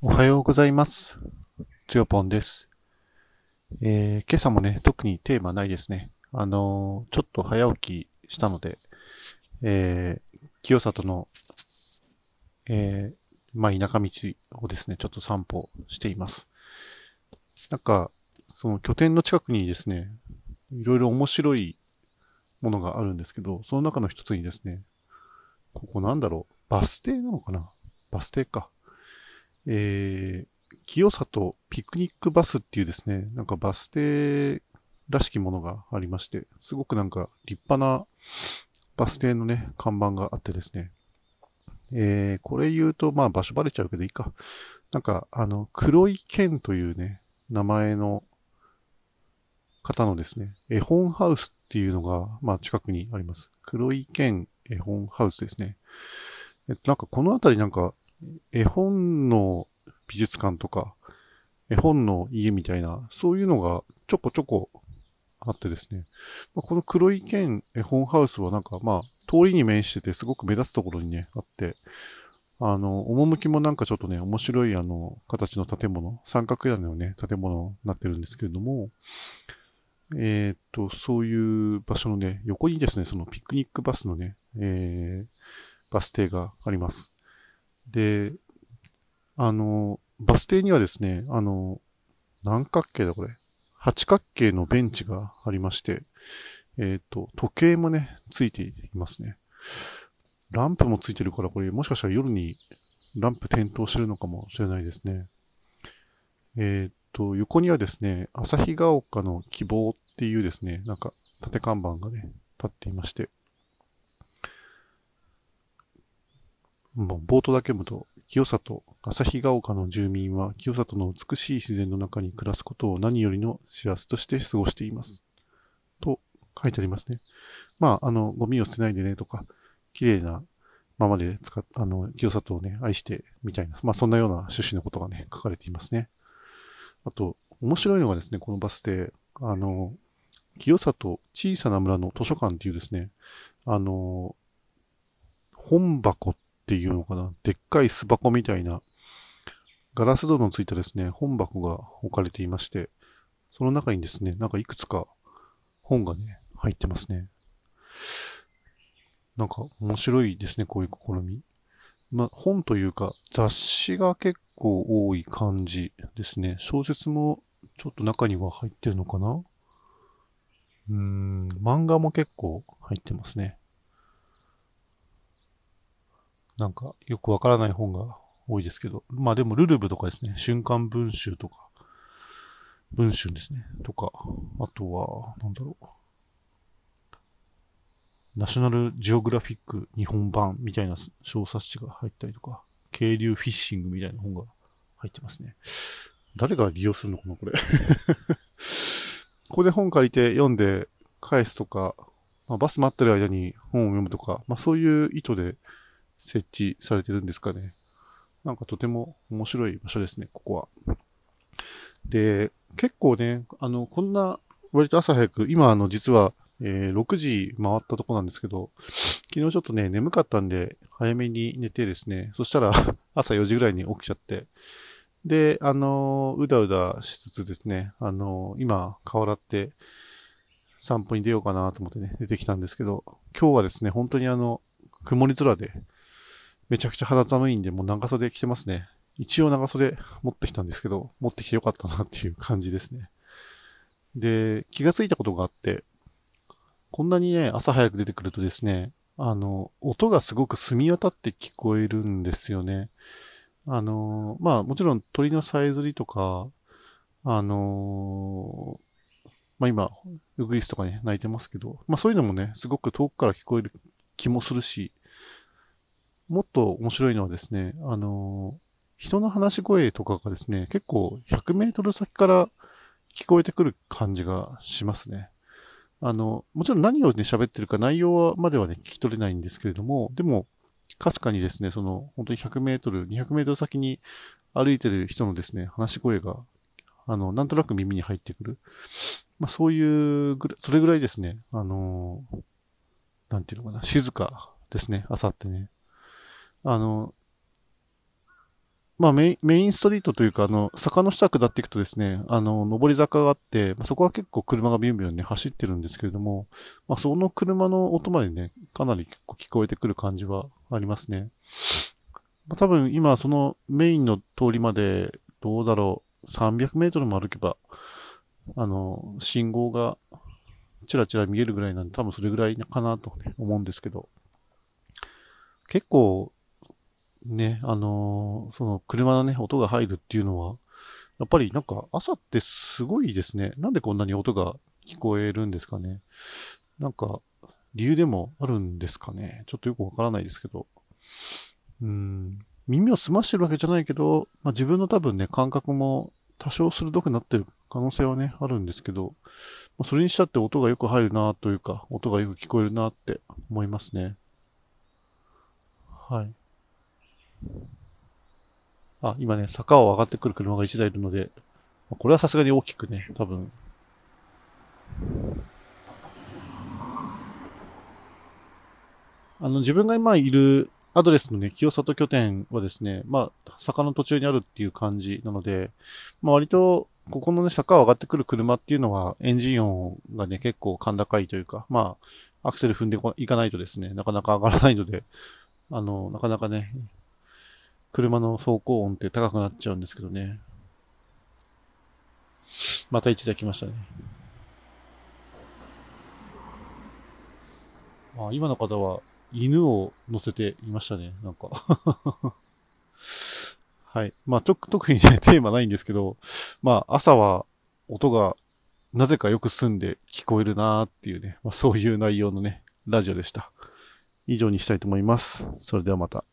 おはようございます。つよぽんです。えー、今朝もね、特にテーマないですね。あのーちょっと早起きしたので、えー、清里の、えー、まあ、田舎道をですね、ちょっと散歩しています。なんか、その拠点の近くにですね、いろいろ面白いものがあるんですけど、その中の一つにですね、ここなんだろう、バス停なのかな？バス停か。えー、清里ピクニックバスっていうですね、なんかバス停らしきものがありまして、すごくなんか立派なバス停のね、看板があってですね、えー、これ言うと、まあ場所バレちゃうけどいいか。なんか、あの、黒い剣というね、名前の方のですね、絵本ハウスっていうのが、まあ近くにあります。黒い剣絵本ハウスですね。えっと、なんかこの辺りなんか、絵本の美術館とか、絵本の家みたいな、そういうのがちょこちょこあってですね。まあ、この黒い剣絵本ハウスはなんかまあ、通りに面しててすごく目立つところにね、あって、あの、趣もなんかちょっとね、面白いあの、形の建物、三角屋根のね、建物になってるんですけれども、えーっと、そういう場所のね、横にですね、そのピクニックバスのね、えー、バス停があります。で、あの、バス停にはですね、あの、何角形だこれ。八角形のベンチがありまして、えっ、と、時計もね、ついていますね。ランプもついてるから、これもしかしたら夜にランプ点灯してるのかもしれないですね。えっ、と、横にはですね、旭ヶ丘の希望っていうですね、なんか、縦看板がね、立っていまして、もう冒頭だけ読むと、清里、旭ヶ丘の住民は清里の美しい自然の中に暮らすことを何よりの幸せとして過ごしています。と書いてありますね。まあ、あの、ゴミを捨てないでねとか、綺麗なままで使っ、あの、清里をね、愛してみたいな、まあそんなような趣旨のことがね、書かれていますね。あと、面白いのがですね、このバス停、あの、清里小さな村の図書館っていうですね、あの、本箱っていうのかな、でっかい巣箱みたいな、ガラス戸のついたですね、本箱が置かれていまして、その中にですね、なんかいくつか本がね、入ってますね。なんか面白いですね、こういう試み。まあ、本というか雑誌が結構多い感じですね。小説もちょっと中には入ってるのかなうーん、漫画も結構入ってますね。なんかよくわからない本が多いですけど。まあでもルルブとかですね、瞬間文集とか、文春ですね、とか、あとは、なんだろう。ナショナルジオグラフィック日本版みたいな小冊子が入ったりとか、渓流フィッシングみたいな本が入ってますね。誰が利用するのかな、これ。ここで本借りて読んで返すとか、まあ、バス待ってる間に本を読むとか、まあそういう意図で設置されてるんですかね。なんかとても面白い場所ですね、ここは。で、結構ね、あの、こんな割と朝早く、今あの実はえー6時回ったとこなんですけど、昨日ちょっとね、眠かったんで、早めに寝てですね、そしたら 朝4時ぐらいに起きちゃって、で、あのーうだうだしつつですね、あのー今、顔洗って、散歩に出ようかなと思ってね、出てきたんですけど、今日はですね、本当にあの、曇り空で、めちゃくちゃ肌寒いんで、もう長袖着てますね。一応長袖持ってきたんですけど、持ってきてよかったなっていう感じですね。で、気がついたことがあって、こんなにね、朝早く出てくるとですね、あの、音がすごく澄み渡って聞こえるんですよね。あの、まあもちろん鳥のさえずりとか、あの、まあ今、ウグイスとかね、鳴いてますけど、まあそういうのもね、すごく遠くから聞こえる気もするし、もっと面白いのはですね、あの、人の話し声とかがですね、結構100メートル先から聞こえてくる感じがしますね。あの、もちろん何をね、喋ってるか内容はまではね、聞き取れないんですけれども、でも、かすかにですね、その、本当に100メートル、200メートル先に歩いてる人のですね、話し声が、あの、なんとなく耳に入ってくる。まあ、そういうぐらい、それぐらいですね、あの、なんていうのかな、静かですね、朝ってね。あの、まあメイン、メインストリートというか、あの、坂の下下っていくとですね、あの、上り坂があって、まあ、そこは結構車がビュンビュンね、走ってるんですけれども、まあ、その車の音までね、かなり結構聞こえてくる感じはありますね。まあ、多分今、そのメインの通りまで、どうだろう、300メートルも歩けば、あの、信号がチラチラ見えるぐらいなんで、多分それぐらいかなと、思うんですけど、結構、ね、あのー、その車のね、音が入るっていうのは、やっぱりなんか朝ってすごいですね。なんでこんなに音が聞こえるんですかね。なんか、理由でもあるんですかね。ちょっとよくわからないですけど。うん。耳を澄ましてるわけじゃないけど、まあ、自分の多分ね、感覚も多少鋭くなってる可能性はね、あるんですけど、まあ、それにしたって音がよく入るなというか、音がよく聞こえるなって思いますね。はい。あ、今ね、坂を上がってくる車が1台いるので、これはさすがに大きくね、多分。あの、自分が今いるアドレスのね、清里拠点はですね、まあ、坂の途中にあるっていう感じなので、まあ割と、ここのね、坂を上がってくる車っていうのは、エンジン音がね、結構甲高いというか、まあ、アクセル踏んでいかないとですね、なかなか上がらないので、あの、なかなかね、車の走行音って高くなっちゃうんですけどね。また1台来ましたね。あ今の方は犬を乗せていましたね、なんか はい。まあ、ちょ特にね、テーマないんですけど、まあ、朝は音がなぜかよく澄んで聞こえるなーっていうね、まあ、そういう内容のね、ラジオでした。以上にしたいと思います。それではまた。